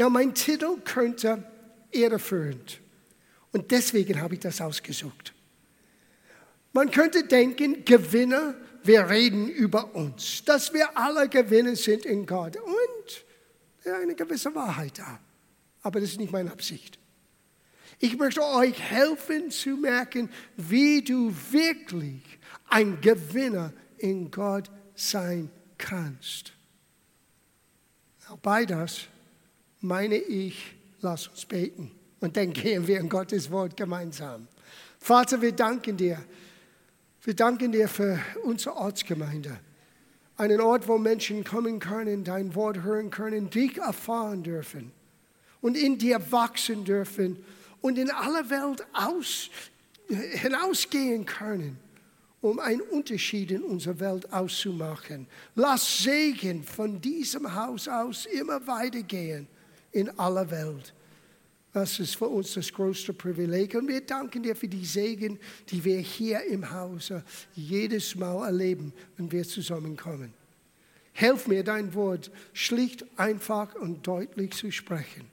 Na, mein Titel könnte irreführend. Und deswegen habe ich das ausgesucht. Man könnte denken, Gewinner, wir reden über uns, dass wir alle Gewinner sind in Gott. Und eine gewisse Wahrheit da. Aber das ist nicht meine Absicht. Ich möchte euch helfen zu merken, wie du wirklich ein Gewinner in Gott sein kannst. Bei das meine ich, lass uns beten. Und dann gehen wir in Gottes Wort gemeinsam. Vater, wir danken dir. Wir danken dir für unsere Ortsgemeinde. Einen Ort, wo Menschen kommen können, dein Wort hören können, dich erfahren dürfen und in dir wachsen dürfen und in aller Welt aus, hinausgehen können, um einen Unterschied in unserer Welt auszumachen. Lass Segen von diesem Haus aus immer weitergehen in aller Welt. Das ist für uns das größte Privileg. Und wir danken dir für die Segen, die wir hier im Hause jedes Mal erleben, wenn wir zusammenkommen. Helf mir, dein Wort schlicht, einfach und deutlich zu sprechen.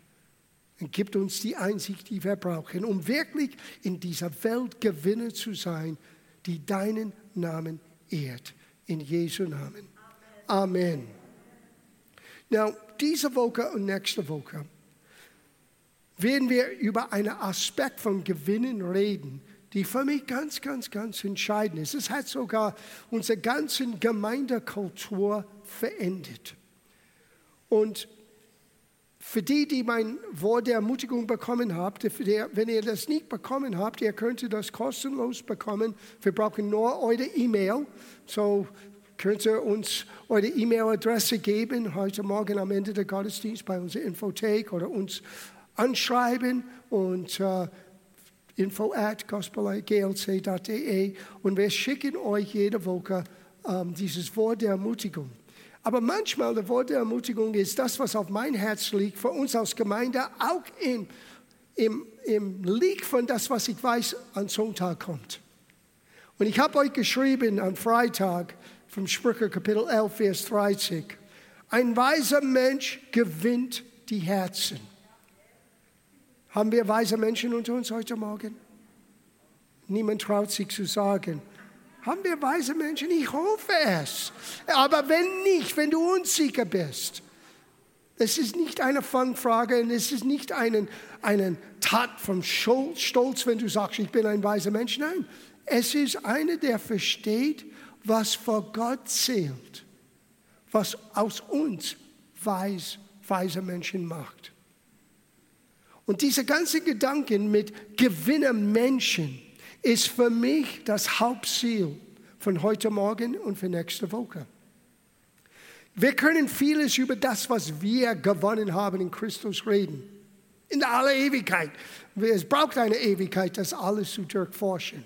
Und gib uns die Einsicht, die wir brauchen, um wirklich in dieser Welt Gewinner zu sein, die deinen Namen ehrt. In Jesu Namen. Amen. Now, diese Woche und nächste Woche werden wir über einen Aspekt von Gewinnen reden, die für mich ganz, ganz, ganz entscheidend ist. Es hat sogar unsere ganze Gemeindekultur verändert. Und für die, die mein Wort der Ermutigung bekommen habt, wenn ihr das nicht bekommen habt, ihr könnt das kostenlos bekommen. Wir brauchen nur eure E-Mail. So könnt ihr uns eure E-Mail-Adresse geben heute Morgen am Ende der Gottesdienst bei unserer Infothek oder uns anschreiben und uh, info at gospel.glc.de und wir schicken euch jede Woche um, dieses Wort der Ermutigung. Aber manchmal das Wort der Ermutigung ist das, was auf mein Herz liegt, für uns als Gemeinde, auch im, im, im Lieg von das, was ich weiß, an Sonntag kommt. Und ich habe euch geschrieben am Freitag vom Sprüche Kapitel 11, Vers 30. Ein weiser Mensch gewinnt die Herzen. Haben wir weise Menschen unter uns heute Morgen? Niemand traut sich zu sagen, haben wir weise Menschen? Ich hoffe es. Aber wenn nicht, wenn du unsicher bist, es ist nicht eine Fangfrage und es ist nicht eine einen Tat vom Stolz, wenn du sagst, ich bin ein weiser Mensch. Nein, es ist einer, der versteht, was vor Gott zählt, was aus uns weis, weise Menschen macht. Und diese ganzen Gedanken mit Gewinnermenschen, ist für mich das Hauptziel von heute Morgen und für nächste Woche. Wir können vieles über das, was wir gewonnen haben in Christus reden. In aller Ewigkeit. Es braucht eine Ewigkeit, das alles zu durchforschen.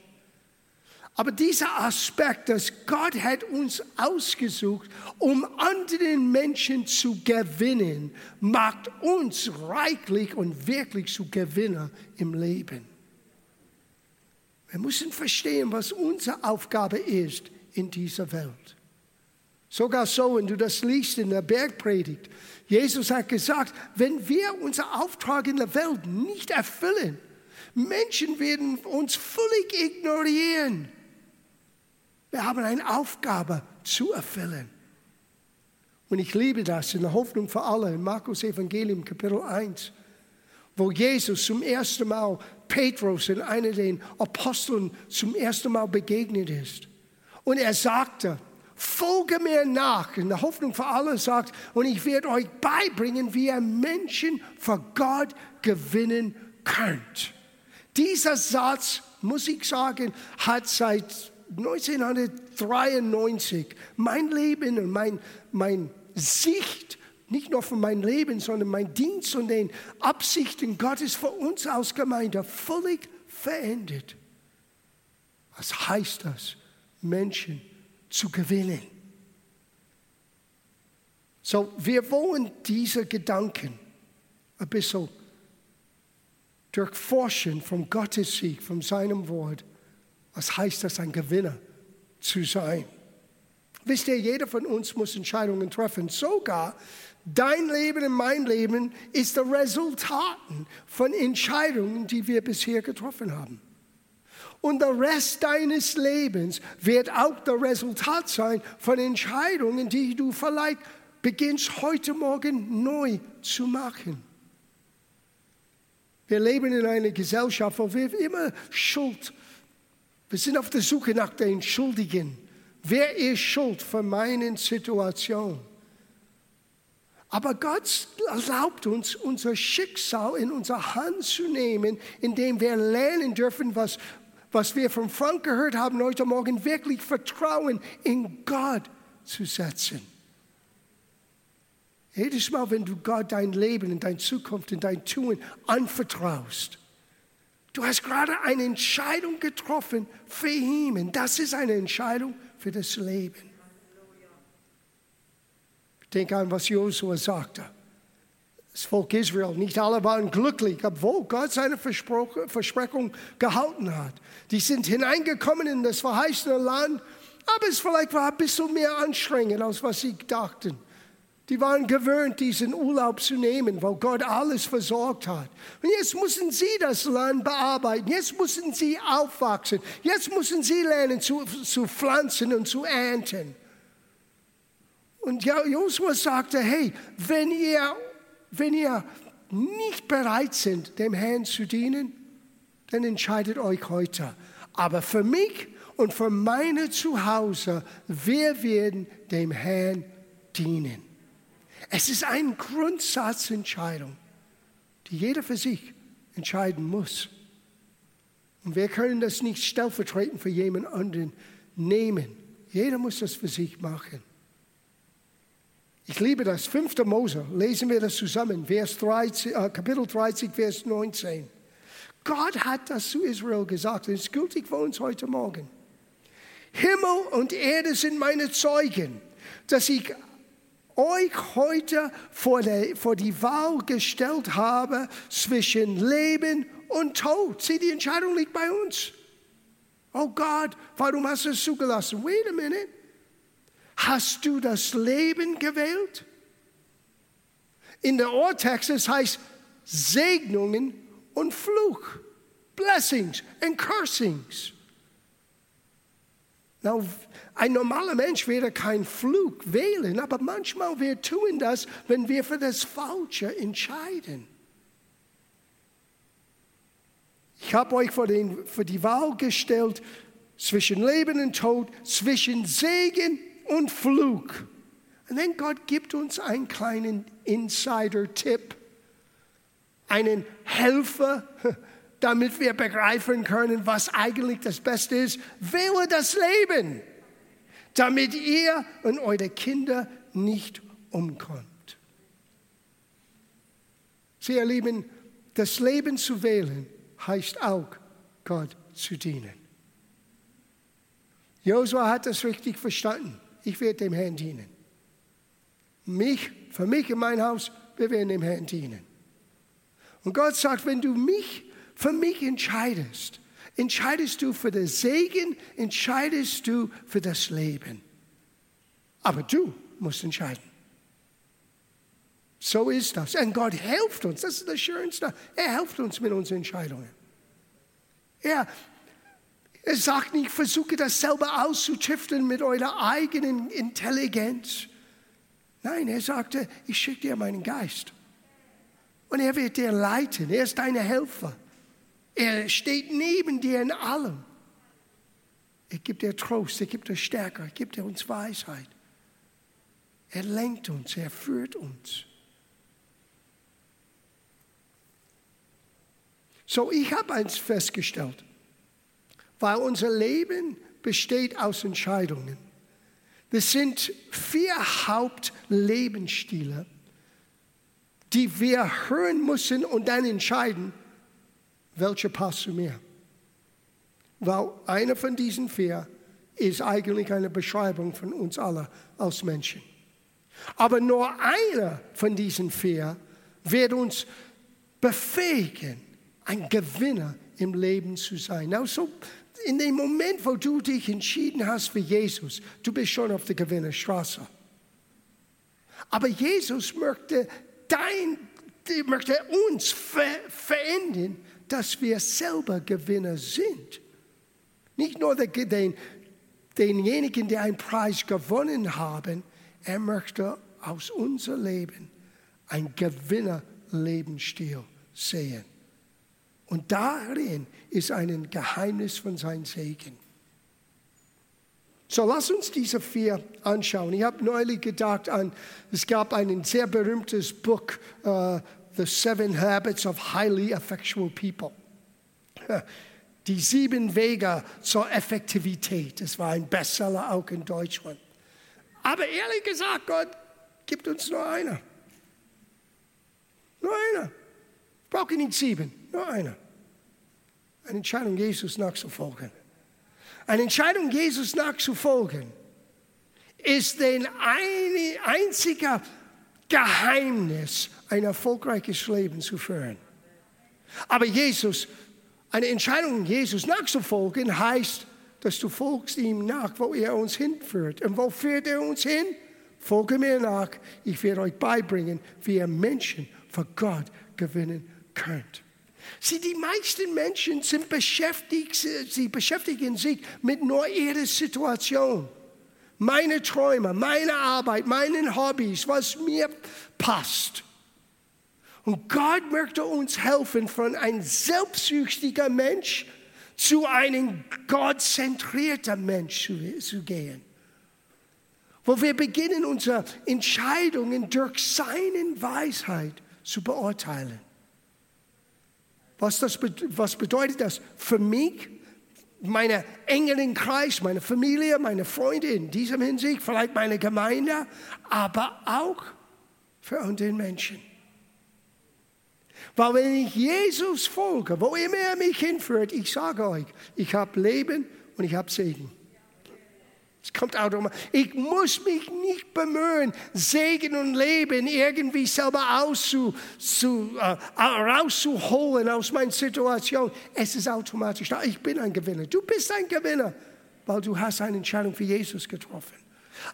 Aber dieser Aspekt, dass Gott hat uns ausgesucht, um anderen Menschen zu gewinnen, macht uns reichlich und wirklich zu Gewinner im Leben. Wir müssen verstehen, was unsere Aufgabe ist in dieser Welt. Sogar so, wenn du das liest in der Bergpredigt. Jesus hat gesagt, wenn wir unseren Auftrag in der Welt nicht erfüllen, Menschen werden uns völlig ignorieren. Wir haben eine Aufgabe zu erfüllen. Und ich liebe das in der Hoffnung für alle in Markus Evangelium Kapitel 1, wo Jesus zum ersten Mal Petrus in einer den Aposteln zum ersten Mal begegnet ist. Und er sagte, folge mir nach. In der Hoffnung für alle sagt, und ich werde euch beibringen, wie ihr Menschen für Gott gewinnen könnt. Dieser Satz, muss ich sagen, hat seit 1993 mein Leben und mein, mein Sicht nicht nur von meinem Leben, sondern mein Dienst und den Absichten Gottes für uns als Gemeinde völlig verändert. Was heißt das, Menschen zu gewinnen? So, wir wollen diese Gedanken ein bisschen durchforschen vom Gottes Sieg, von seinem Wort. Was heißt das, ein Gewinner zu sein? Wisst ihr, jeder von uns muss Entscheidungen treffen, sogar Dein Leben und mein Leben ist der Resultat von Entscheidungen, die wir bisher getroffen haben. Und der Rest deines Lebens wird auch der Resultat sein von Entscheidungen, die du vielleicht beginnst heute Morgen neu zu machen. Wir leben in einer Gesellschaft, wo wir immer Schuld, wir sind auf der Suche nach den Schuldigen. Wer ist schuld für meine Situation? Aber Gott erlaubt uns, unser Schicksal in unsere Hand zu nehmen, indem wir lernen dürfen, was, was wir von Frank gehört haben heute Morgen, wirklich Vertrauen in Gott zu setzen. Jedes Mal, wenn du Gott dein Leben und deine Zukunft und dein Tun anvertraust, du hast gerade eine Entscheidung getroffen für ihn. Und das ist eine Entscheidung für das Leben. Denk an, was Josua sagte. Das Volk Israel, nicht alle waren glücklich, obwohl Gott seine Versprechung gehalten hat. Die sind hineingekommen in das verheißene Land, aber es vielleicht war ein bisschen mehr anstrengend, als was sie dachten. Die waren gewöhnt, diesen Urlaub zu nehmen, weil Gott alles versorgt hat. Und jetzt müssen sie das Land bearbeiten. Jetzt müssen sie aufwachsen. Jetzt müssen sie lernen zu, zu pflanzen und zu ernten. Und Josua sagte, hey, wenn ihr, wenn ihr nicht bereit seid, dem Herrn zu dienen, dann entscheidet euch heute. Aber für mich und für meine Zuhause, wir werden dem Herrn dienen. Es ist eine Grundsatzentscheidung, die jeder für sich entscheiden muss. Und wir können das nicht stellvertretend für jemand anderen nehmen. Jeder muss das für sich machen. Ich liebe das. 5. Mose, lesen wir das zusammen, Vers 30, äh, Kapitel 30, Vers 19. Gott hat das zu Israel gesagt es ist gültig für uns heute Morgen. Himmel und Erde sind meine Zeugen, dass ich euch heute vor, der, vor die Wahl gestellt habe zwischen Leben und Tod. Sieh, die Entscheidung liegt bei uns. Oh Gott, warum hast du es zugelassen? Wait a minute. Hast du das Leben gewählt? In der Urtext es heißt Segnungen und Fluch. Blessings and cursings. Now, ein normaler Mensch würde keinen Fluch wählen, aber manchmal wir tun das, wenn wir für das Falsche entscheiden. Ich habe euch vor, den, vor die Wahl gestellt zwischen Leben und Tod, zwischen Segen und Fluch. Und dann Gott gibt uns einen kleinen Insider-Tipp, einen Helfer, damit wir begreifen können, was eigentlich das Beste ist. Wähle das Leben, damit ihr und eure Kinder nicht umkommt. Sie, ihr Lieben, das Leben zu wählen heißt auch, Gott zu dienen. Josua hat das richtig verstanden ich werde dem Herrn dienen. Mich, für mich und mein Haus, wir werden dem Herrn dienen. Und Gott sagt, wenn du mich für mich entscheidest, entscheidest du für den Segen, entscheidest du für das Leben. Aber du musst entscheiden. So ist das. Und Gott hilft uns. Das ist das Schönste. Er hilft uns mit unseren Entscheidungen. Er, er sagt nicht, versuche das selber auszuschiften mit eurer eigenen Intelligenz. Nein, er sagte, ich schicke dir meinen Geist. Und er wird dir leiten. Er ist dein Helfer. Er steht neben dir in allem. Er gibt dir Trost, er gibt dir Stärke, er gibt dir uns Weisheit. Er lenkt uns, er führt uns. So, ich habe eins festgestellt weil unser Leben besteht aus Entscheidungen. Das sind vier Hauptlebensstile, die wir hören müssen und dann entscheiden, welcher passt zu mir. Weil einer von diesen vier ist eigentlich eine Beschreibung von uns alle als Menschen. Aber nur einer von diesen vier wird uns befähigen, ein Gewinner im Leben zu sein. Also in dem Moment, wo du dich entschieden hast für Jesus, du bist schon auf der Gewinnerstraße. Aber Jesus möchte, dein, möchte uns ver verändern, dass wir selber Gewinner sind. Nicht nur den, denjenigen, die einen Preis gewonnen haben, er möchte aus unserem Leben ein Gewinnerlebensstil sehen. Und darin ist ein Geheimnis von seinem Segen. So, lass uns diese vier anschauen. Ich habe neulich gedacht an, es gab ein sehr berühmtes Buch, uh, The Seven Habits of Highly Effectual People. Die sieben Wege zur Effektivität. Das war ein Bestseller auch in Deutschland. Aber ehrlich gesagt, Gott gibt uns nur einer. Nur einer. Brauchen nicht sieben, nur einer. Eine Entscheidung, Jesus nachzufolgen. Eine Entscheidung, Jesus nachzufolgen, ist ein einziger Geheimnis, ein erfolgreiches Leben zu führen. Aber Jesus, eine Entscheidung, Jesus nachzufolgen, heißt, dass du folgst ihm nach, wo er uns hinführt. Und wo führt er uns hin? Folge mir nach. Ich werde euch beibringen, wie ihr Menschen für Gott gewinnen könnt. Sie, die meisten Menschen sind beschäftigt, sie beschäftigen sich mit nur ihrer Situation. Meine Träume, meine Arbeit, meine Hobbys, was mir passt. Und Gott möchte uns helfen, von einem selbstsüchtiger Mensch zu einem gottzentrierten Mensch zu, zu gehen. Wo wir beginnen, unsere Entscheidungen durch seine Weisheit zu beurteilen. Was, das, was bedeutet das für mich, meine engeren Kreis, meine Familie, meine Freunde in diesem Hinsicht, vielleicht meine Gemeinde, aber auch für andere Menschen. Weil wenn ich Jesus folge, wo immer er mich hinführt, ich sage euch, ich habe Leben und ich habe Segen. Es kommt automatisch. Ich muss mich nicht bemühen, Segen und Leben irgendwie selber auszu, zu, äh, rauszuholen aus meiner Situation. Es ist automatisch da. Ich bin ein Gewinner. Du bist ein Gewinner, weil du hast eine Entscheidung für Jesus getroffen.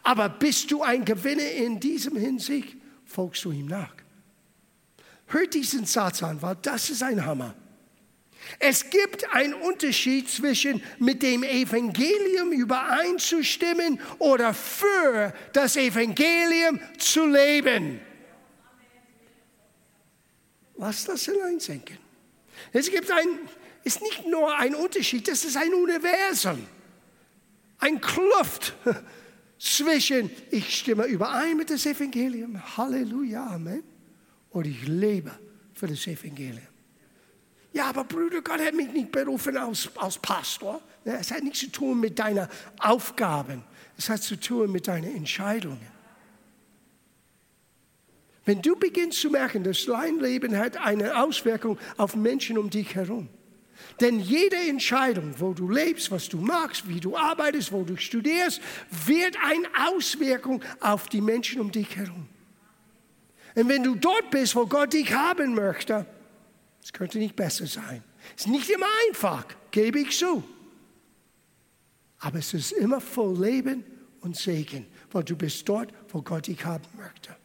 Aber bist du ein Gewinner in diesem Hinsicht, folgst du ihm nach. Hört diesen Satz an, weil das ist ein Hammer. Es gibt einen Unterschied zwischen mit dem Evangelium übereinzustimmen oder für das Evangelium zu leben. Lass das hineinsenken. Es gibt ein, ist nicht nur ein Unterschied, das ist ein Universum, ein Kluft zwischen ich stimme überein mit dem Evangelium, Halleluja, Amen, oder ich lebe für das Evangelium. Ja, aber Brüder, Gott hat mich nicht berufen als, als Pastor. Es hat nichts zu tun mit deinen Aufgaben. Es hat zu tun mit deinen Entscheidungen. Wenn du beginnst zu merken, dein Leben hat eine Auswirkung auf Menschen um dich herum. Denn jede Entscheidung, wo du lebst, was du magst, wie du arbeitest, wo du studierst, wird eine Auswirkung auf die Menschen um dich herum. Und wenn du dort bist, wo Gott dich haben möchte, es könnte nicht besser sein. Es ist nicht immer einfach, gebe ich zu. Aber es ist immer voll Leben und Segen, weil du bist dort, wo Gott dich haben möchte.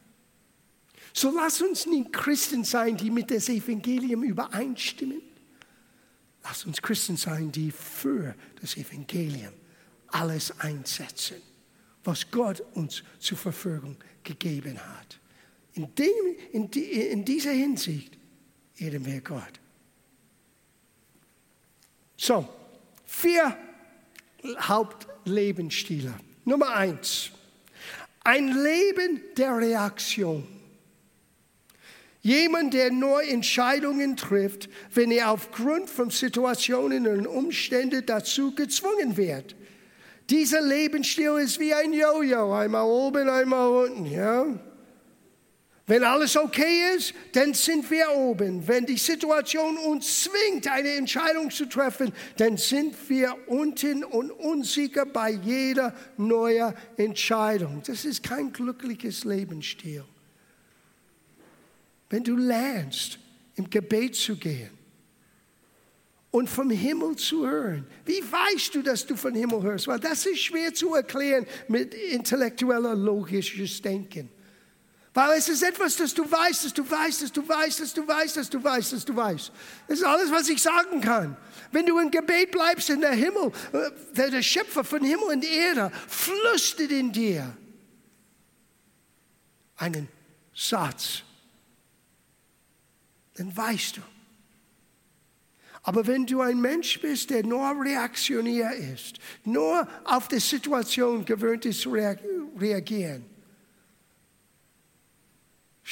So lass uns nicht Christen sein, die mit dem Evangelium übereinstimmen. Lass uns Christen sein, die für das Evangelium alles einsetzen, was Gott uns zur Verfügung gegeben hat. In, dem, in, die, in dieser Hinsicht ehren wir Gott. So, vier Hauptlebensstile. Nummer eins, ein Leben der Reaktion. Jemand, der nur Entscheidungen trifft, wenn er aufgrund von Situationen und Umständen dazu gezwungen wird. Dieser Lebensstil ist wie ein Jojo, einmal oben, einmal unten. Ja? Wenn alles okay ist, dann sind wir oben. Wenn die Situation uns zwingt, eine Entscheidung zu treffen, dann sind wir unten und unsicher bei jeder neuen Entscheidung. Das ist kein glückliches Lebensstil. Wenn du lernst, im Gebet zu gehen und vom Himmel zu hören, wie weißt du, dass du vom Himmel hörst? Weil das ist schwer zu erklären mit intellektueller, logisches Denken. Weil es ist etwas, das du weißt, dass du weißt, dass du weißt, dass du weißt, dass du weißt, dass du weißt. Das ist alles, was ich sagen kann. Wenn du im Gebet bleibst in der Himmel, äh, der, der Schöpfer von Himmel und Erde flüstert in dir einen Satz, dann weißt du. Aber wenn du ein Mensch bist, der nur reaktionär ist, nur auf die Situation gewöhnt ist zu reagieren,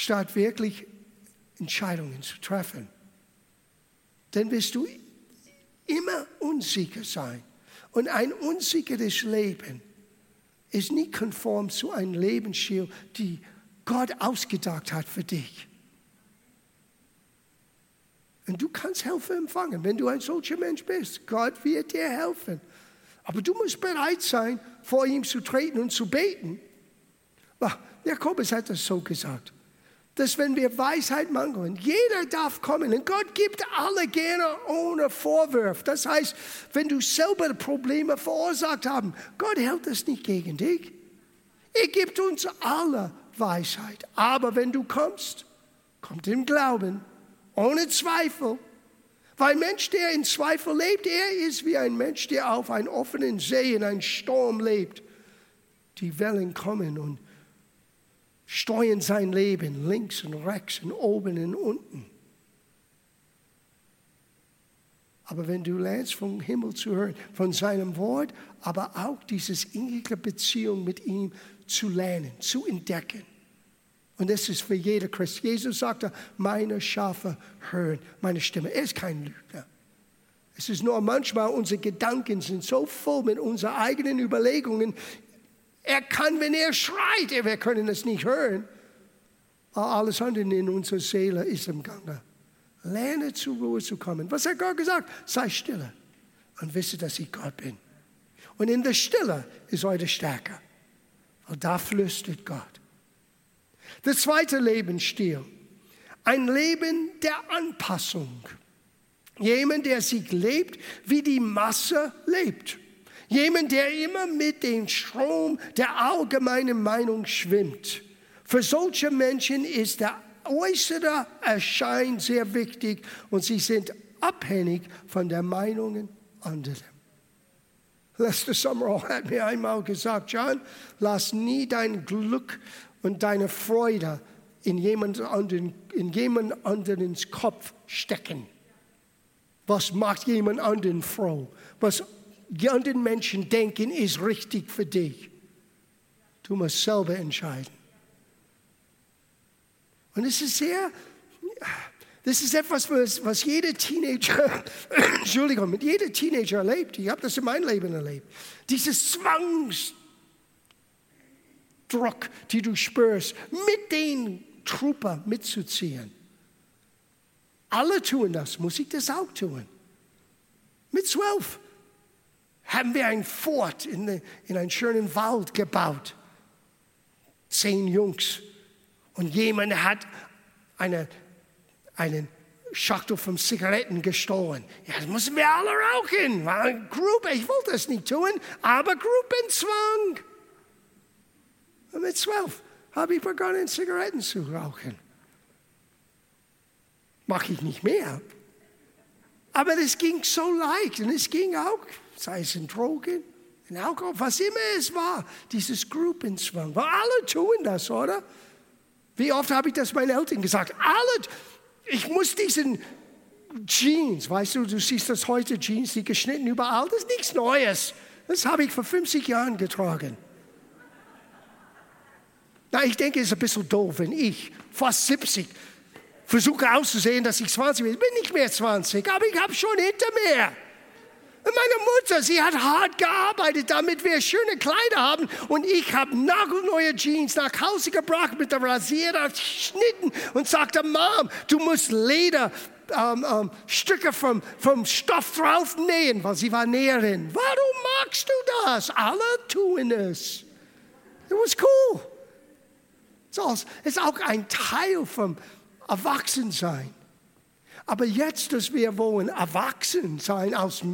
statt wirklich Entscheidungen zu treffen, dann wirst du immer unsicher sein. Und ein unsicheres Leben ist nicht konform zu einem Lebensstil, die Gott ausgedacht hat für dich. Und du kannst Hilfe empfangen, wenn du ein solcher Mensch bist. Gott wird dir helfen. Aber du musst bereit sein, vor ihm zu treten und zu beten. Jakobus hat das so gesagt, dass wenn wir Weisheit mangeln, jeder darf kommen und Gott gibt alle gerne ohne Vorwurf. Das heißt, wenn du selber Probleme verursacht hast, Gott hält das nicht gegen dich. Er gibt uns alle Weisheit. Aber wenn du kommst, kommt im Glauben ohne Zweifel. Weil ein Mensch, der in Zweifel lebt, er ist wie ein Mensch, der auf einem offenen See in einem Sturm lebt. Die Wellen kommen und steuern sein Leben links und rechts und oben und unten. Aber wenn du lernst, vom Himmel zu hören, von seinem Wort, aber auch diese innige Beziehung mit ihm zu lernen, zu entdecken, und das ist für jeder Christ. Jesus sagte, meine Schafe hören meine Stimme. Er ist kein Lügner. Es ist nur manchmal, unsere Gedanken sind so voll mit unseren eigenen Überlegungen. Er kann, wenn er schreit, wir können es nicht hören. Aber alles andere in unserer Seele ist im Gange. Lerne zur Ruhe zu kommen. Was hat Gott gesagt? Sei stille und wisse, dass ich Gott bin. Und in der Stille ist eure Stärke. Und da flüstert Gott. Der zweite Lebensstil, ein Leben der Anpassung. Jemand, der sich lebt, wie die Masse lebt. Jemand, der immer mit dem Strom der allgemeinen Meinung schwimmt. Für solche Menschen ist der äußere Erschein sehr wichtig und sie sind abhängig von der Meinungen anderer. Lester Summerall hat mir einmal gesagt, John, lass nie dein Glück und deine Freude in jemand anderen, in jemand anderens Kopf stecken. Was macht jemand anderen froh? Was die anderen Menschen denken, ist richtig für dich. Du musst selber entscheiden. Und es ist sehr, das ist etwas, was, was jeder Teenager, Entschuldigung, mit jeder Teenager erlebt. Ich habe das in meinem Leben erlebt. Dieses Zwangs, Druck, die du spürst, mit den Truppen mitzuziehen. Alle tun das, muss ich das auch tun. Mit zwölf haben wir ein Fort in, in einen schönen Wald gebaut. Zehn Jungs. Und jemand hat eine, einen Schachtel von Zigaretten gestohlen. Ja, das müssen wir alle rauchen. Gruppe, ich wollte das nicht tun, aber Gruppenzwang. Und mit zwölf habe ich begonnen, Zigaretten zu rauchen. Mache ich nicht mehr. Aber es ging so leicht und es ging auch, sei es in Drogen, in Alkohol, was immer es war, dieses Gruppenzwang. Weil alle tun das, oder? Wie oft habe ich das meinen Eltern gesagt? Alle, ich muss diesen Jeans, weißt du, du siehst das heute, Jeans, die geschnitten überall, das ist nichts Neues. Das habe ich vor 50 Jahren getragen. Na, ich denke, es ist ein bisschen doof, wenn ich, fast 70, versuche auszusehen, dass ich 20 bin. Ich bin nicht mehr 20, aber ich habe schon hinter mir. Meine Mutter, sie hat hart gearbeitet, damit wir schöne Kleider haben. Und ich habe nagelneue Jeans nach Hause gebracht mit der Rasierer geschnitten und sagte, Mom, du musst Leder ähm, ähm, Stücke vom, vom Stoff drauf nähen, weil sie war Näherin. Warum magst du das? Alle tun es. It was cool. Es ist auch ein Teil vom Erwachsensein. Aber jetzt, dass wir wollen erwachsen sein als,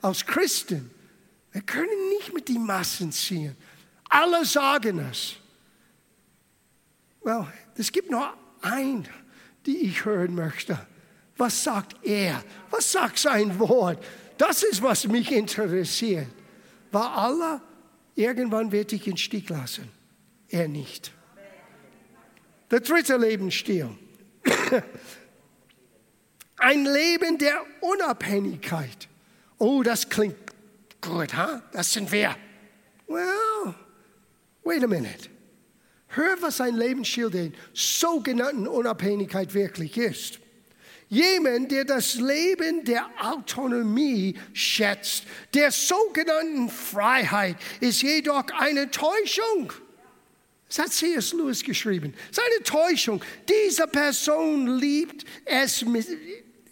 als Christen, wir können nicht mit den Massen ziehen. Alle sagen es. well, es gibt nur ein, die ich hören möchte. Was sagt er? Was sagt sein Wort? Das ist, was mich interessiert. War Allah, irgendwann wird dich in Stich lassen. Er nicht. Der dritte Lebensstil. Ein Leben der Unabhängigkeit. Oh, das klingt gut, ha? Das sind wir. Well, wait a minute. Hör, was ein Lebensstil der sogenannten Unabhängigkeit wirklich ist. Jemand, der das Leben der Autonomie schätzt, der sogenannten Freiheit, ist jedoch eine Täuschung. Das hat C.S. Lewis geschrieben. Es ist eine Täuschung. Diese Person liebt es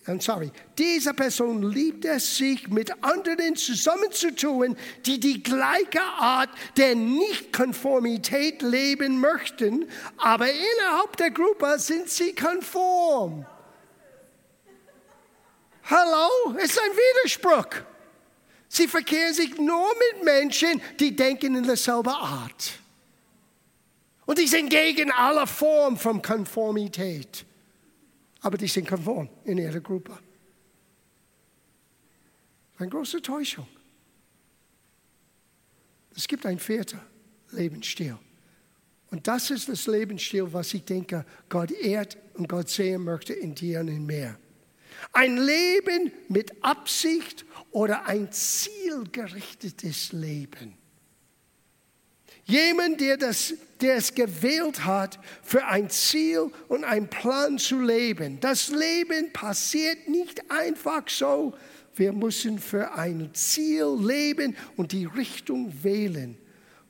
I'm sorry, diese Person liebt es, sich mit anderen zusammenzutun, die die gleiche Art der Nichtkonformität leben möchten, aber innerhalb der Gruppe sind sie konform. Hallo, ist ein Widerspruch. Sie verkehren sich nur mit Menschen, die denken in derselben Art. Und die sind gegen alle Form von Konformität. Aber die sind konform in ihrer Gruppe. Eine große Täuschung. Es gibt ein vierter Lebensstil. Und das ist das Lebensstil, was ich denke, Gott ehrt und Gott sehen möchte in dir und in mir. Ein Leben mit Absicht oder ein zielgerichtetes Leben. Jemand, der, das, der es gewählt hat, für ein Ziel und einen Plan zu leben. Das Leben passiert nicht einfach so. Wir müssen für ein Ziel leben und die Richtung wählen,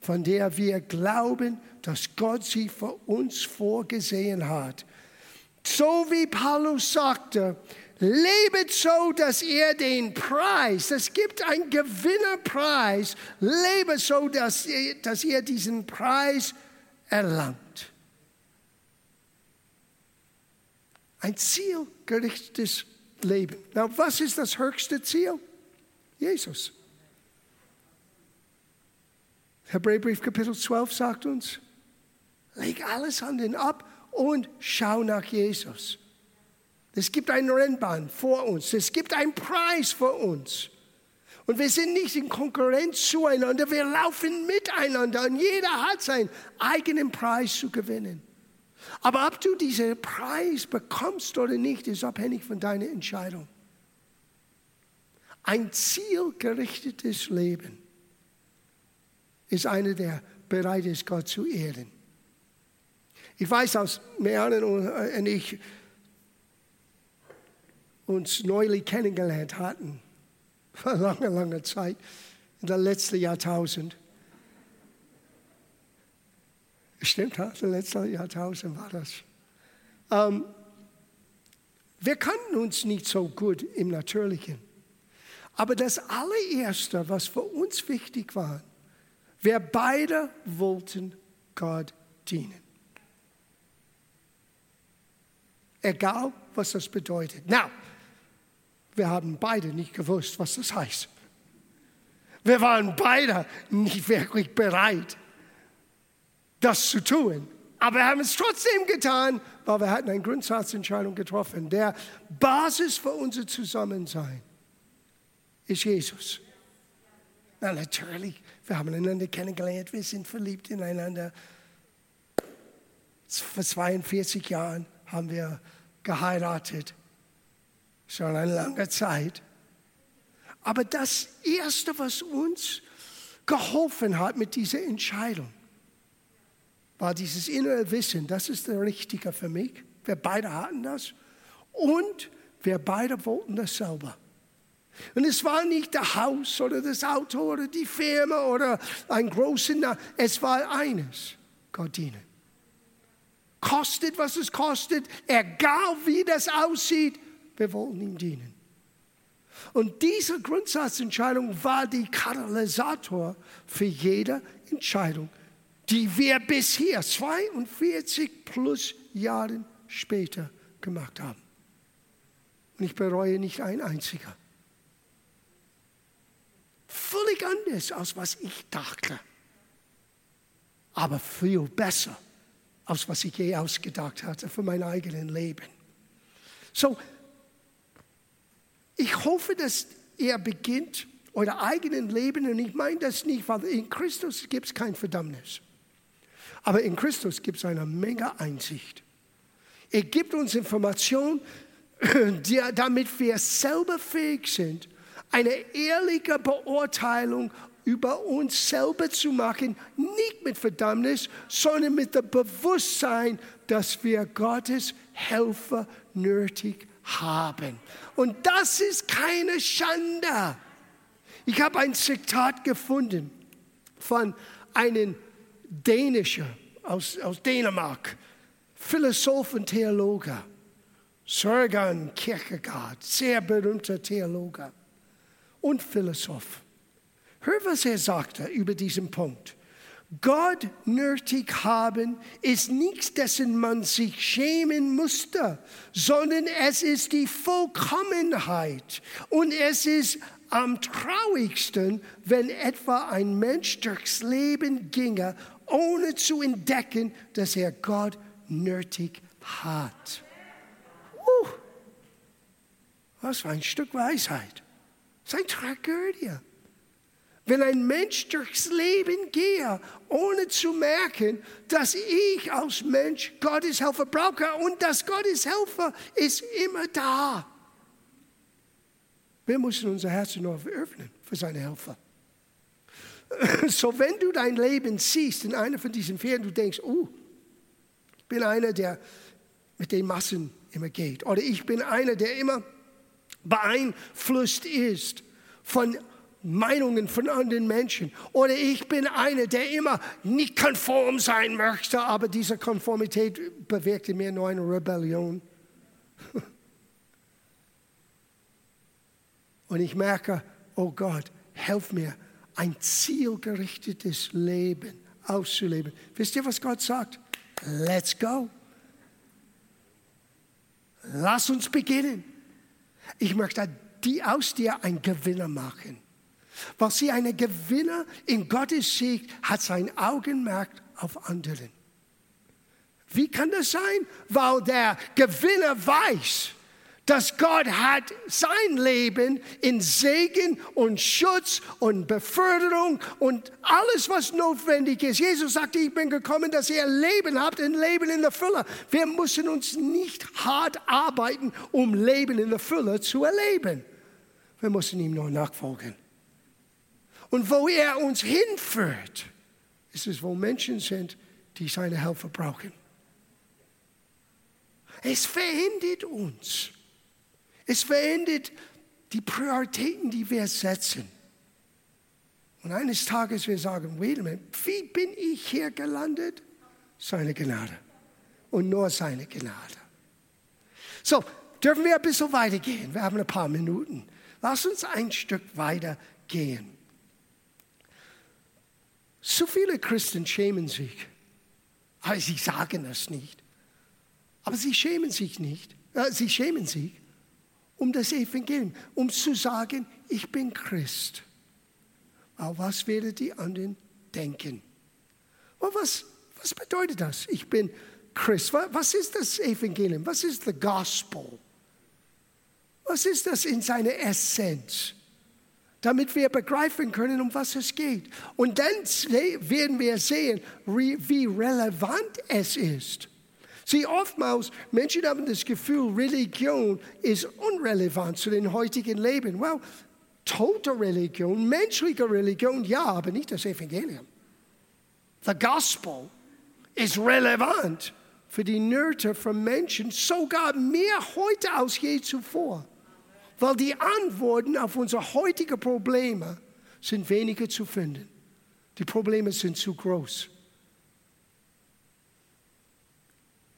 von der wir glauben, dass Gott sie für uns vorgesehen hat. So wie Paulus sagte, Lebet so, dass ihr den Preis, es gibt einen Gewinnerpreis, lebe so, dass ihr, dass ihr diesen Preis erlangt. Ein zielgerichtetes Leben. Na, was ist das höchste Ziel? Jesus. Hebräerbrief Kapitel 12 sagt uns, leg alles an den ab und schau nach Jesus. Es gibt eine Rennbahn vor uns. Es gibt einen Preis vor uns. Und wir sind nicht in Konkurrenz zueinander, wir laufen miteinander und jeder hat seinen eigenen Preis zu gewinnen. Aber ob du diesen Preis bekommst oder nicht, ist abhängig von deiner Entscheidung. Ein zielgerichtetes Leben ist einer, der bereit ist, Gott zu ehren. Ich weiß aus mehreren und ich uns neulich kennengelernt hatten, vor langer, langer Zeit, in der letzten Jahrtausend. Stimmt, das letzte Jahrtausend war das. Ähm, wir kannten uns nicht so gut im Natürlichen. Aber das allererste, was für uns wichtig war, wir beide wollten Gott dienen. Egal, was das bedeutet. Now, wir haben beide nicht gewusst, was das heißt. Wir waren beide nicht wirklich bereit, das zu tun. Aber wir haben es trotzdem getan, weil wir hatten eine Grundsatzentscheidung getroffen. Der Basis für unser Zusammensein ist Jesus. Na, natürlich, wir haben einander kennengelernt, wir sind verliebt ineinander. Vor 42 Jahren haben wir geheiratet schon eine lange Zeit. Aber das Erste, was uns geholfen hat mit dieser Entscheidung, war dieses innere Wissen, das ist der Richtige für mich. Wir beide hatten das. Und wir beide wollten das selber. Und es war nicht das Haus oder das Auto oder die Firma oder ein großer, es war eines, Gott dienen. Kostet, was es kostet, egal wie das aussieht, wir wollen ihm dienen. Und diese Grundsatzentscheidung war die Katalysator für jede Entscheidung, die wir bisher 42 plus Jahre später gemacht haben. Und ich bereue nicht ein einziger. Völlig anders, als was ich dachte. Aber viel besser, als was ich je ausgedacht hatte für mein eigenes Leben. So, ich hoffe, dass ihr beginnt, euer eigenes Leben, und ich meine das nicht, weil in Christus gibt es kein Verdammnis. Aber in Christus gibt es eine Menge Einsicht. Er gibt uns Informationen, damit wir selber fähig sind, eine ehrliche Beurteilung über uns selber zu machen, nicht mit Verdammnis, sondern mit dem Bewusstsein, dass wir Gottes Helfer nötig haben. Und das ist keine Schande. Ich habe ein Zitat gefunden von einem Dänischer aus, aus Dänemark, Philosoph und Theologe, Søren Kierkegaard, sehr berühmter Theologe und Philosoph. Hör, was er sagte über diesen Punkt. Gott nötig haben ist nichts, dessen man sich schämen musste, sondern es ist die Vollkommenheit. Und es ist am traurigsten, wenn etwa ein Mensch durchs Leben ginge, ohne zu entdecken, dass er Gott nötig hat. Uh, was für ein Stück Weisheit. Das ist eine Tragödie. Wenn ein Mensch durchs Leben gehe, ohne zu merken, dass ich als Mensch Gottes Helfer brauche und dass Gottes Helfer ist immer da. Wir müssen unser Herz nur öffnen für seine Helfer. So, wenn du dein Leben siehst in einer von diesen Ferien, du denkst, oh, ich bin einer, der mit den Massen immer geht. Oder ich bin einer, der immer beeinflusst ist von Meinungen von anderen Menschen. Oder ich bin einer, der immer nicht konform sein möchte, aber diese Konformität bewirkt in mir nur eine Rebellion. Und ich merke, oh Gott, helf mir, ein zielgerichtetes Leben auszuleben. Wisst ihr, was Gott sagt? Let's go. Lass uns beginnen. Ich möchte die aus dir ein Gewinner machen. Weil sie eine Gewinner in Gottes Sieg hat sein Augenmerk auf anderen. Wie kann das sein? Weil der Gewinner weiß, dass Gott hat sein Leben in Segen und Schutz und Beförderung und alles, was notwendig ist. Jesus sagte, ich bin gekommen, dass ihr Leben habt, ein Leben in der Fülle. Wir müssen uns nicht hart arbeiten, um Leben in der Fülle zu erleben. Wir müssen ihm nur nachfolgen. Und wo er uns hinführt, ist es, wo Menschen sind, die seine Hilfe brauchen. Es verhindert uns. Es verändert die Prioritäten, die wir setzen. Und eines Tages wir sagen, wait a minute, wie bin ich hier gelandet? Seine Gnade. Und nur seine Gnade. So, dürfen wir ein bisschen weitergehen? Wir haben ein paar Minuten. Lass uns ein Stück weiter gehen. So viele Christen schämen sich. Aber sie sagen es nicht. Aber sie schämen sich nicht. Äh, sie schämen sich um das Evangelium, um zu sagen, ich bin Christ. Aber was werden die anderen denken? Was, was bedeutet das? Ich bin Christ. Was ist das Evangelium? Was ist the Gospel? Was ist das in seiner Essenz? Damit wir begreifen können, um was es geht. Und dann werden wir sehen, wie relevant es ist. Sieh, oftmals, Menschen haben das Gefühl, Religion ist unrelevant zu den heutigen Leben. Well, tote Religion, menschliche Religion, ja, aber nicht das Evangelium. The Gospel ist relevant für die Nöte von Menschen, sogar mehr heute als je zuvor. Weil die Antworten auf unsere heutigen Probleme sind weniger zu finden. Die Probleme sind zu groß.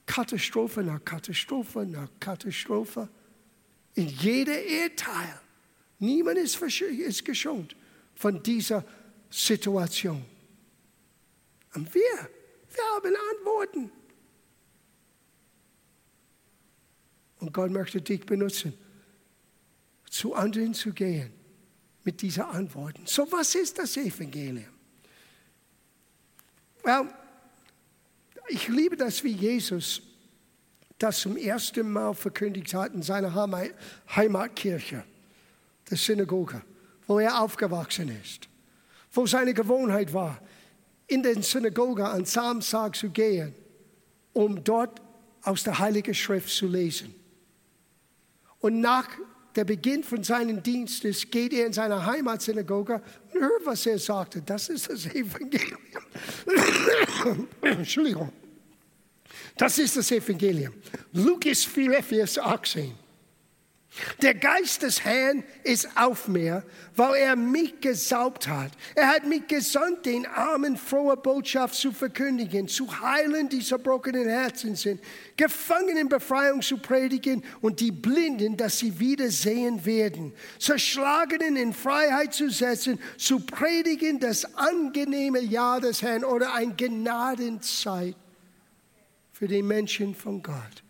Katastrophe nach Katastrophe nach Katastrophe. In jeder Erdteil. Niemand ist, ist geschont von dieser Situation. Und wir, wir haben Antworten. Und Gott möchte dich benutzen, zu anderen zu gehen mit diesen Antworten. So, was ist das Evangelium? Well, ich liebe das, wie Jesus das zum ersten Mal verkündigt hat in seiner Heimatkirche, der Synagoge, wo er aufgewachsen ist, wo seine Gewohnheit war, in den Synagoge an Samstag zu gehen, um dort aus der Heiligen Schrift zu lesen. Und nach der Beginn von seinem Dienstes geht er in seine Heimatsynagoge und hört, was er sagte. Das ist das Evangelium. Entschuldigung. Das ist das Evangelium. Lukas 4, Vers 18. Der Geist des Herrn ist auf mir, weil er mich gesaugt hat. Er hat mich gesandt, den Armen frohe Botschaft zu verkündigen, zu heilen, die zerbrochenen Herzen sind, Gefangenen Befreiung zu predigen und die Blinden, dass sie wieder sehen werden, Zerschlagenen in Freiheit zu setzen, zu predigen das angenehme Jahr des Herrn oder ein Gnadenzeit für die Menschen von Gott.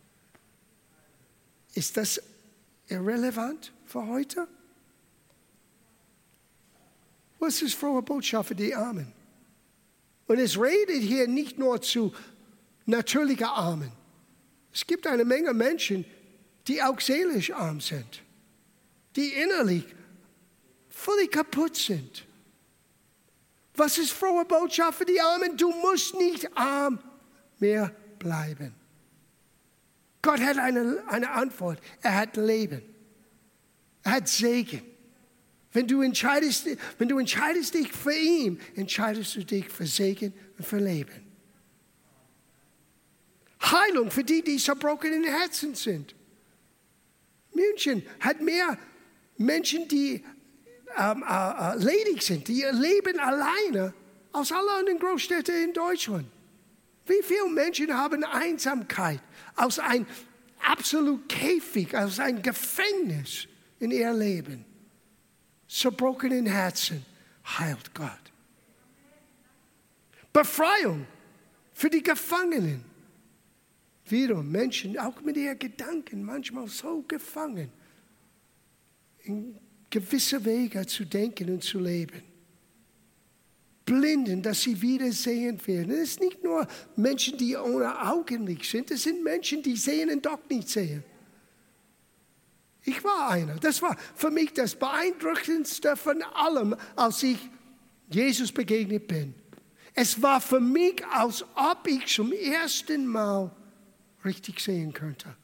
Ist das irrelevant für heute? Was ist frohe Botschaft für die Armen? Und es redet hier nicht nur zu natürlichen Armen. Es gibt eine Menge Menschen, die auch seelisch arm sind, die innerlich völlig kaputt sind. Was ist frohe Botschaft für die Armen? Du musst nicht arm mehr bleiben. Gott hat eine, eine Antwort. Er hat Leben. Er hat Segen. Wenn du, entscheidest, wenn du entscheidest dich für ihn, entscheidest du dich für Segen und für Leben. Heilung für die, die zerbrochen in Herzen sind. München hat mehr Menschen, die ähm, äh, äh, ledig sind, die leben alleine, als alle anderen Großstädte in Deutschland. Wie viele Menschen haben Einsamkeit aus einem absoluten Käfig, aus einem Gefängnis in ihr Leben? Zerbrochenen Herzen heilt Gott. Befreiung für die Gefangenen. Wieder Menschen, auch mit ihren Gedanken, manchmal so gefangen, in gewisse Wege zu denken und zu leben. Blinden, dass sie wieder sehen werden. Es sind nicht nur Menschen, die ohne Augen nicht sind, es sind Menschen, die sehen und doch nicht sehen. Ich war einer. Das war für mich das Beeindruckendste von allem, als ich Jesus begegnet bin. Es war für mich, als ob ich zum ersten Mal richtig sehen könnte.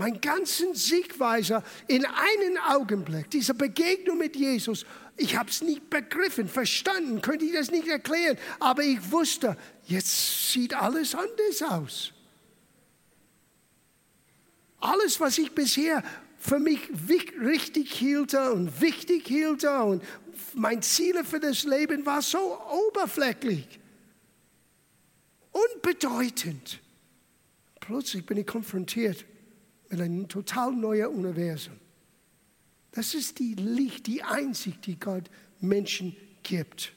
Mein ganzen Siegweiser in einen Augenblick, diese Begegnung mit Jesus ich habe es nicht begriffen, verstanden, könnte ich das nicht erklären, aber ich wusste, jetzt sieht alles anders aus. Alles, was ich bisher für mich richtig hielt und wichtig hielt und mein Ziel für das Leben war so oberflächlich, unbedeutend. Plötzlich bin ich konfrontiert mit einem total neuen Universum. Das ist die Licht, die Einsicht, die Gott Menschen gibt.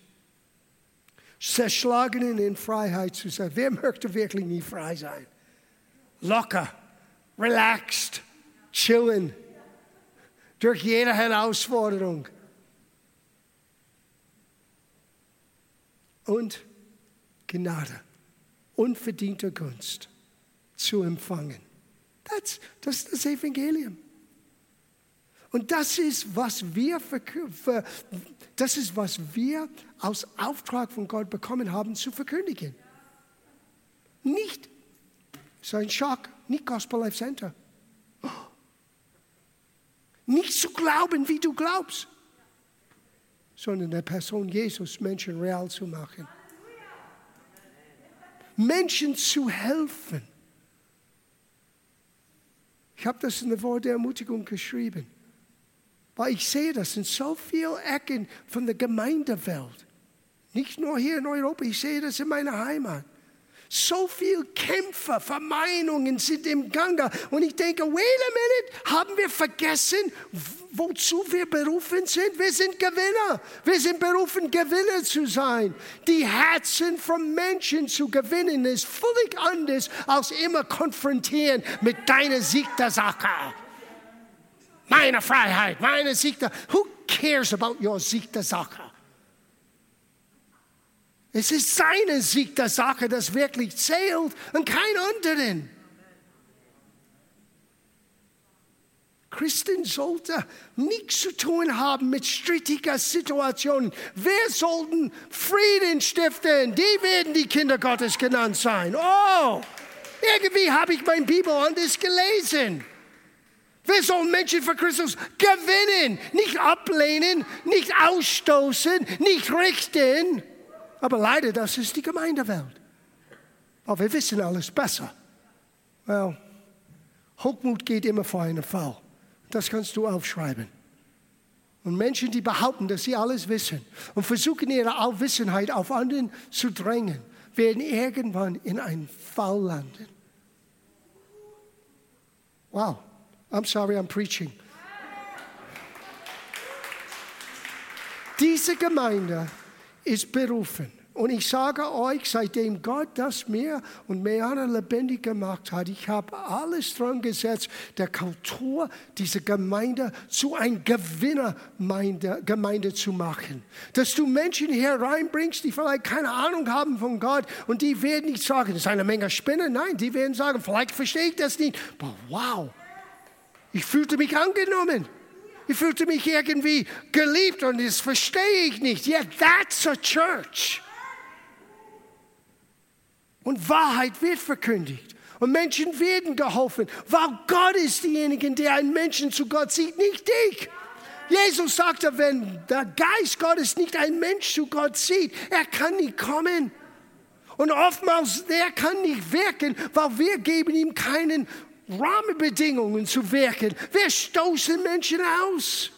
Zerschlagenen in Freiheit zu sein. Wer möchte wirklich nie frei sein? Locker, relaxed, chillen, durch jede Herausforderung. Und Gnade, unverdiente Gunst zu empfangen. Das, das ist das Evangelium. Und das ist, was wir, das ist, was wir aus Auftrag von Gott bekommen haben, zu verkündigen. Nicht so ein Schock, nicht Gospel Life Center. Nicht zu glauben, wie du glaubst, sondern der Person Jesus Menschen real zu machen. Menschen zu helfen. Ich habe das in der Wort der Ermutigung geschrieben. Weil ich sehe das in so vielen Ecken von der Gemeindewelt. Nicht nur hier in Europa, ich sehe das in meiner Heimat. So viele Kämpfe, Vermeinungen sind im Gange. Und ich denke, wait a minute, haben wir vergessen, wozu wir berufen sind? Wir sind Gewinner. Wir sind berufen, Gewinner zu sein. Die Herzen von Menschen zu gewinnen ist völlig anders als immer konfrontieren mit deiner Sieg der Sache meine Freiheit, meine Sicht. Who cares about your Sieg der Sache? Es ist seine Sieg der Sache, das wirklich zählt und kein anderen. Christen sollte nichts zu tun haben mit strittiger Situationen. Wir sollten Frieden stiften. Die werden die Kinder Gottes genannt sein. Oh, irgendwie habe ich mein Bibel anders gelesen. Wir sollen Menschen für Christus gewinnen, nicht ablehnen, nicht ausstoßen, nicht richten. Aber leider, das ist die Gemeindewelt. Aber wir wissen alles besser. Well, Hochmut geht immer vor einen Fall. Das kannst du aufschreiben. Und Menschen, die behaupten, dass sie alles wissen und versuchen, ihre Aufwissenheit auf anderen zu drängen, werden irgendwann in einen Fall landen. Wow, I'm sorry, I'm preaching. Diese Gemeinde ist berufen und ich sage euch, seitdem Gott das mir und Meana lebendig gemacht hat, ich habe alles dran gesetzt, der Kultur dieser Gemeinde zu einer Gewinnergemeinde zu machen. Dass du Menschen hier reinbringst, die vielleicht keine Ahnung haben von Gott und die werden nicht sagen, das ist eine Menge Spinnen. Nein, die werden sagen, vielleicht verstehe ich das nicht. Aber wow, ich fühlte mich angenommen. Ich fühlte mich irgendwie geliebt und das verstehe ich nicht. Yeah, that's a church. Und Wahrheit wird verkündigt. Und Menschen werden geholfen, weil Gott ist derjenige, der einen Menschen zu Gott sieht, nicht ich. Jesus sagte, wenn der Geist Gottes nicht einen Mensch zu Gott sieht, er kann nicht kommen. Und oftmals, er kann nicht wirken, weil wir geben ihm keinen Rahmenbedingungen zu wirken. Wir stoßen Menschen aus.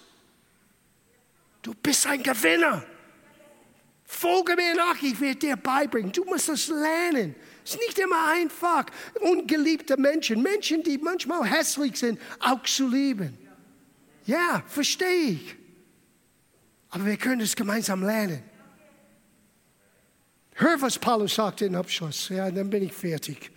Du bist ein Gewinner. Folge mir nach, ich werde dir beibringen. Du musst das lernen. Es ist nicht immer einfach, ungeliebte Menschen, Menschen, die manchmal hässlich sind, auch zu lieben. Ja, verstehe ich. Aber wir können es gemeinsam lernen. Hör, was Paulus sagt in Abschluss. Ja, dann bin ich fertig.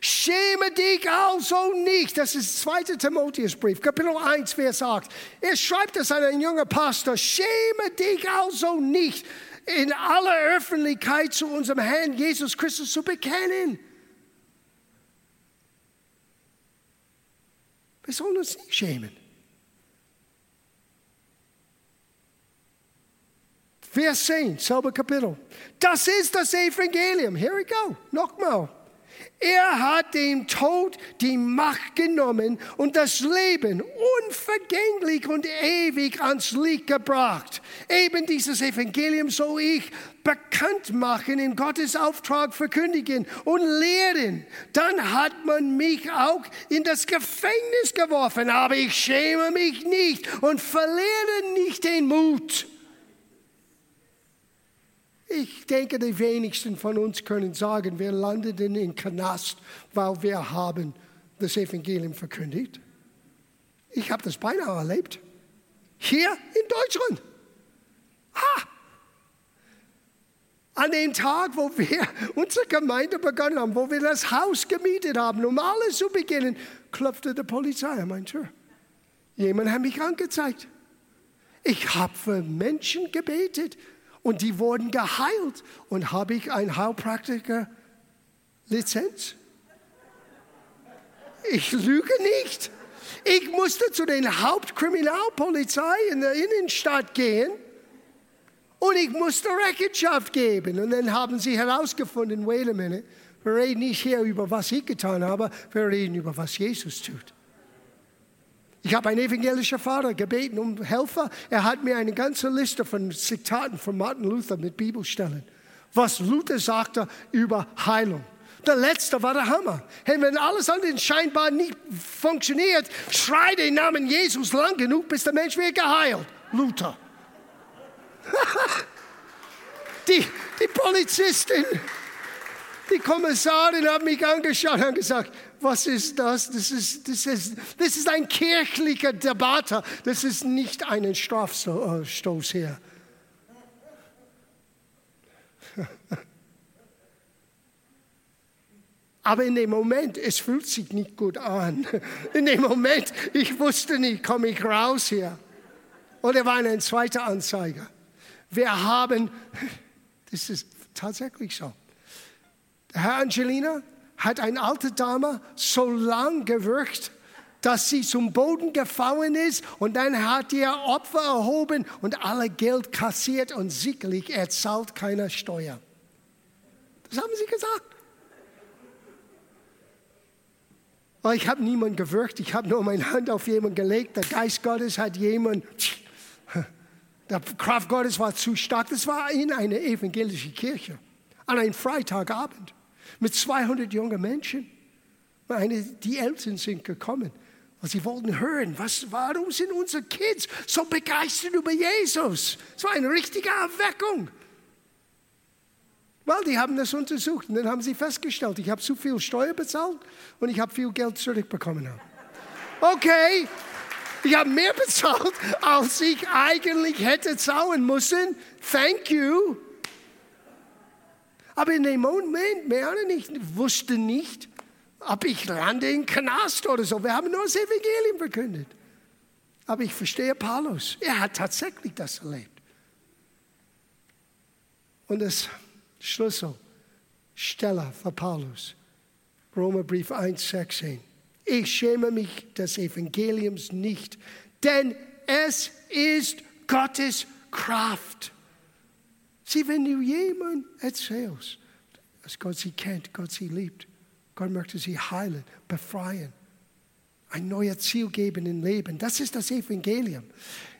Schäme dich also nicht. Das ist 2. Timotheusbrief, Kapitel 1, Vers 8. Er schreibt es an einen jungen Pastor. Schäme dich also nicht, in aller Öffentlichkeit zu unserem Herrn Jesus Christus zu bekennen. Wir sollen uns nicht schämen. Vers 10, selbe Kapitel. Das ist das Evangelium. Here we go. Nochmal. Er hat dem Tod die Macht genommen und das Leben unvergänglich und ewig ans Licht gebracht. Eben dieses Evangelium soll ich bekannt machen, in Gottes Auftrag verkündigen und lehren. Dann hat man mich auch in das Gefängnis geworfen, aber ich schäme mich nicht und verliere nicht den Mut. Ich denke, die wenigsten von uns können sagen, wir landeten in Knast, weil wir haben das Evangelium verkündigt. Ich habe das beinahe erlebt. Hier in Deutschland. Ah! An dem Tag, wo wir unsere Gemeinde begonnen haben, wo wir das Haus gemietet haben, um alles zu beginnen, klopfte die Polizei an meine Tür. Jemand hat mich angezeigt. Ich habe für Menschen gebetet, und die wurden geheilt. Und habe ich ein Heilpraktiker-Lizenz? Ich lüge nicht. Ich musste zu den Hauptkriminalpolizei in der Innenstadt gehen und ich musste Rechenschaft geben. Und dann haben sie herausgefunden, wait a minute, wir reden nicht hier über was ich getan habe, wir reden über was Jesus tut. Ich habe einen evangelischen Vater gebeten um Helfer. Er hat mir eine ganze Liste von Zitaten von Martin Luther mit Bibelstellen. Was Luther sagte über Heilung. Der letzte war der Hammer. Hey, wenn alles andere scheinbar nicht funktioniert, schrei den Namen Jesus lang genug, bis der Mensch wird geheilt. Luther. die, die Polizistin, die Kommissarin hat mich angeschaut und gesagt, was ist das? Das ist, das ist, das ist ein kirchlicher Debatte. Das ist nicht ein Strafstoß hier. Aber in dem Moment, es fühlt sich nicht gut an. In dem Moment, ich wusste nicht, komme ich raus hier. Oder war ein zweiter Anzeiger. Wir haben Das ist tatsächlich so. Herr Angelina hat eine alte Dame so lang gewirkt, dass sie zum Boden gefallen ist und dann hat ihr Opfer erhoben und alle Geld kassiert und sicherlich er zahlt keine Steuer. Das haben sie gesagt. Ich habe niemanden gewirkt, ich habe nur meine Hand auf jemanden gelegt. Der Geist Gottes hat jemanden, der Kraft Gottes war zu stark. Das war in einer evangelischen Kirche an einem Freitagabend mit 200 jungen Menschen. Meine, die Eltern sind gekommen, weil sie wollten hören, was, warum sind unsere Kids so begeistert über Jesus? Es war eine richtige Erweckung. Weil die haben das untersucht und dann haben sie festgestellt, ich habe zu viel Steuer bezahlt und ich habe viel Geld zurückbekommen. Okay, ich habe mehr bezahlt, als ich eigentlich hätte zahlen müssen. Thank you. Aber in dem Moment, Mary nicht, wusste nicht, ob ich lande in Knast oder so. Wir haben nur das Evangelium verkündet. Aber ich verstehe Paulus. Er hat tatsächlich das erlebt. Und das Schlüsselstelle für Paulus, Römerbrief 1, 16. Ich schäme mich des Evangeliums nicht, denn es ist Gottes Kraft Sieh, wenn du jemand erzählst, dass Gott sie kennt, Gott sie liebt, Gott möchte sie heilen, befreien, ein neues Ziel geben im Leben. Das ist das Evangelium.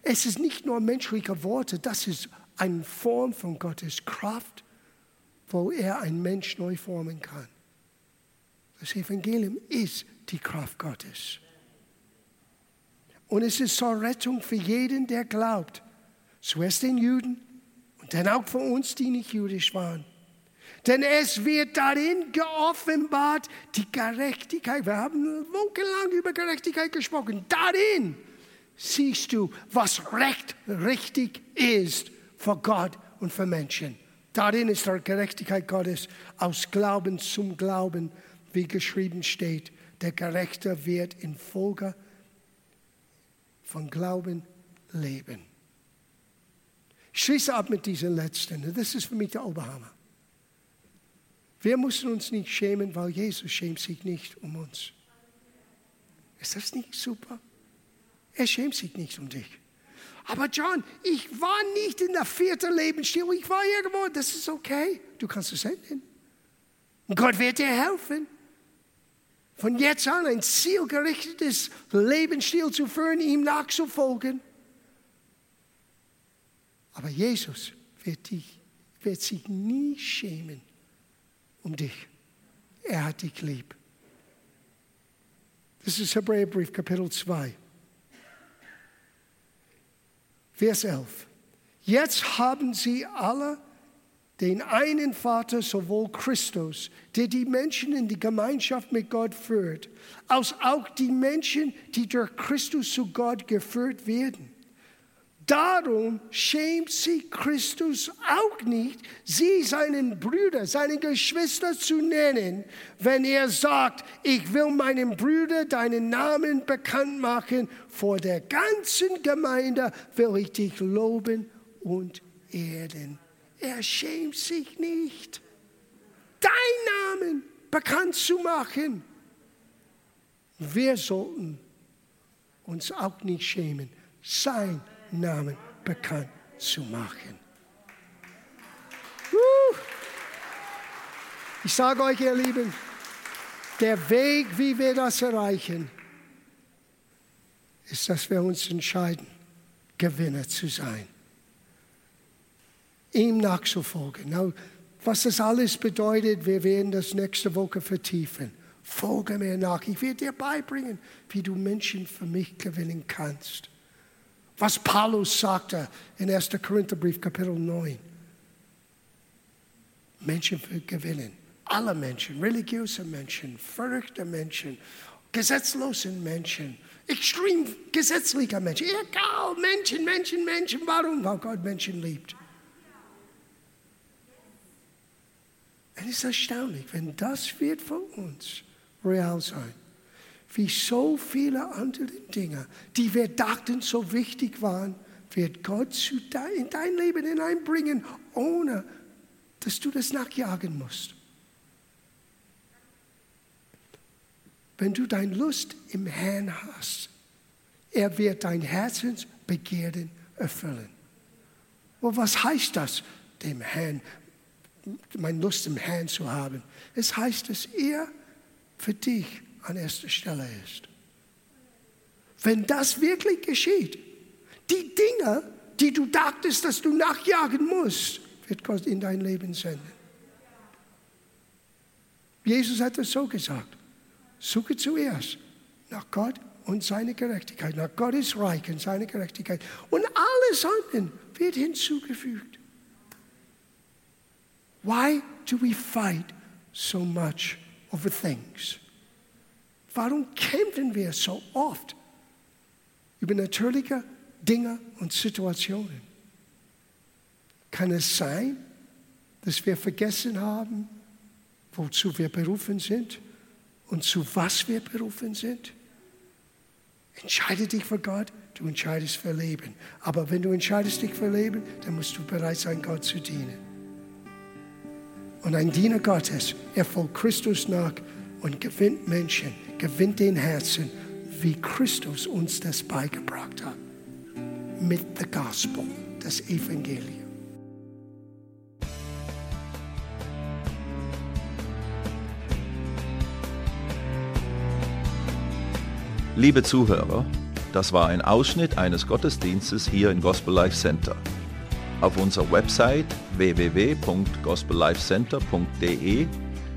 Es ist nicht nur menschliche Worte, das ist eine Form von Gottes Kraft, wo er einen Mensch neu formen kann. Das Evangelium ist die Kraft Gottes. Und es ist zur Rettung für jeden, der glaubt. Zuerst den Juden, dann auch für uns, die nicht jüdisch waren. Denn es wird darin geoffenbart die Gerechtigkeit. Wir haben wochenlang über Gerechtigkeit gesprochen. Darin siehst du, was recht, richtig ist für Gott und für Menschen. Darin ist die Gerechtigkeit Gottes aus Glauben zum Glauben, wie geschrieben steht. Der Gerechte wird in Folge von Glauben leben. Schließe ab mit diesen letzten. Das ist für mich der Oberhammer. Wir müssen uns nicht schämen, weil Jesus schämt sich nicht um uns. Ist das nicht super? Er schämt sich nicht um dich. Aber John, ich war nicht in der vierten Lebensstil, ich war irgendwo, das ist okay. Du kannst es ändern. Und Gott wird dir helfen. Von jetzt an ein zielgerichtetes Lebensstil zu führen, ihm nachzufolgen. Aber Jesus wird, dich, wird sich nie schämen um dich. Er hat dich lieb. Das ist Hebräerbrief, Kapitel 2. Vers 11. Jetzt haben sie alle den einen Vater, sowohl Christus, der die Menschen in die Gemeinschaft mit Gott führt, als auch die Menschen, die durch Christus zu Gott geführt werden. Darum schämt sich Christus auch nicht, sie seinen Brüder, seine Geschwister zu nennen, wenn er sagt, ich will meinem Brüder deinen Namen bekannt machen, vor der ganzen Gemeinde will ich dich loben und erden. Er schämt sich nicht, deinen Namen bekannt zu machen. Wir sollten uns auch nicht schämen, sein Namen bekannt zu machen. Ich sage euch, ihr Lieben, der Weg, wie wir das erreichen, ist, dass wir uns entscheiden, Gewinner zu sein. Ihm nachzufolgen. Now, was das alles bedeutet, wir werden das nächste Woche vertiefen. Folge mir nach. Ich werde dir beibringen, wie du Menschen für mich gewinnen kannst. Was Paulus sagte in 1. Korintherbrief Kapitel 9. Menschen gewinnen. Alle Menschen, religiöse Menschen, verrückte Menschen, gesetzlose Menschen, extrem gesetzliche Menschen. Egal, Menschen, Menschen, Menschen. Warum? Weil Gott Menschen liebt. Es ist erstaunlich, wenn das wird für uns real sein wie so viele andere Dinge, die wir dachten so wichtig waren, wird Gott in dein Leben hineinbringen, ohne dass du das nachjagen musst. Wenn du deine Lust im Herrn hast, er wird dein Herzensbegehren erfüllen. Und was heißt das, dem Herrn, meine Lust im Herrn zu haben? Es heißt, dass er für dich an erster Stelle ist. Wenn das wirklich geschieht, die Dinge, die du dachtest, dass du nachjagen musst, wird Gott in dein Leben senden. Jesus hat es so gesagt. Suche zuerst nach Gott und seine Gerechtigkeit, nach Gottes Reich und seine Gerechtigkeit. Und alles andere wird hinzugefügt. Why do we fight so much over things? Warum kämpfen wir so oft über natürliche Dinge und Situationen? Kann es sein, dass wir vergessen haben, wozu wir berufen sind und zu was wir berufen sind? Entscheide dich für Gott, du entscheidest für Leben. Aber wenn du entscheidest dich für Leben, dann musst du bereit sein, Gott zu dienen. Und ein Diener Gottes, er folgt Christus nach und gewinnt Menschen, gewinnt den Herzen, wie Christus uns das beigebracht hat. Mit dem Gospel, das Evangelium. Liebe Zuhörer, das war ein Ausschnitt eines Gottesdienstes hier im Gospel Life Center. Auf unserer Website www.gospellifecenter.de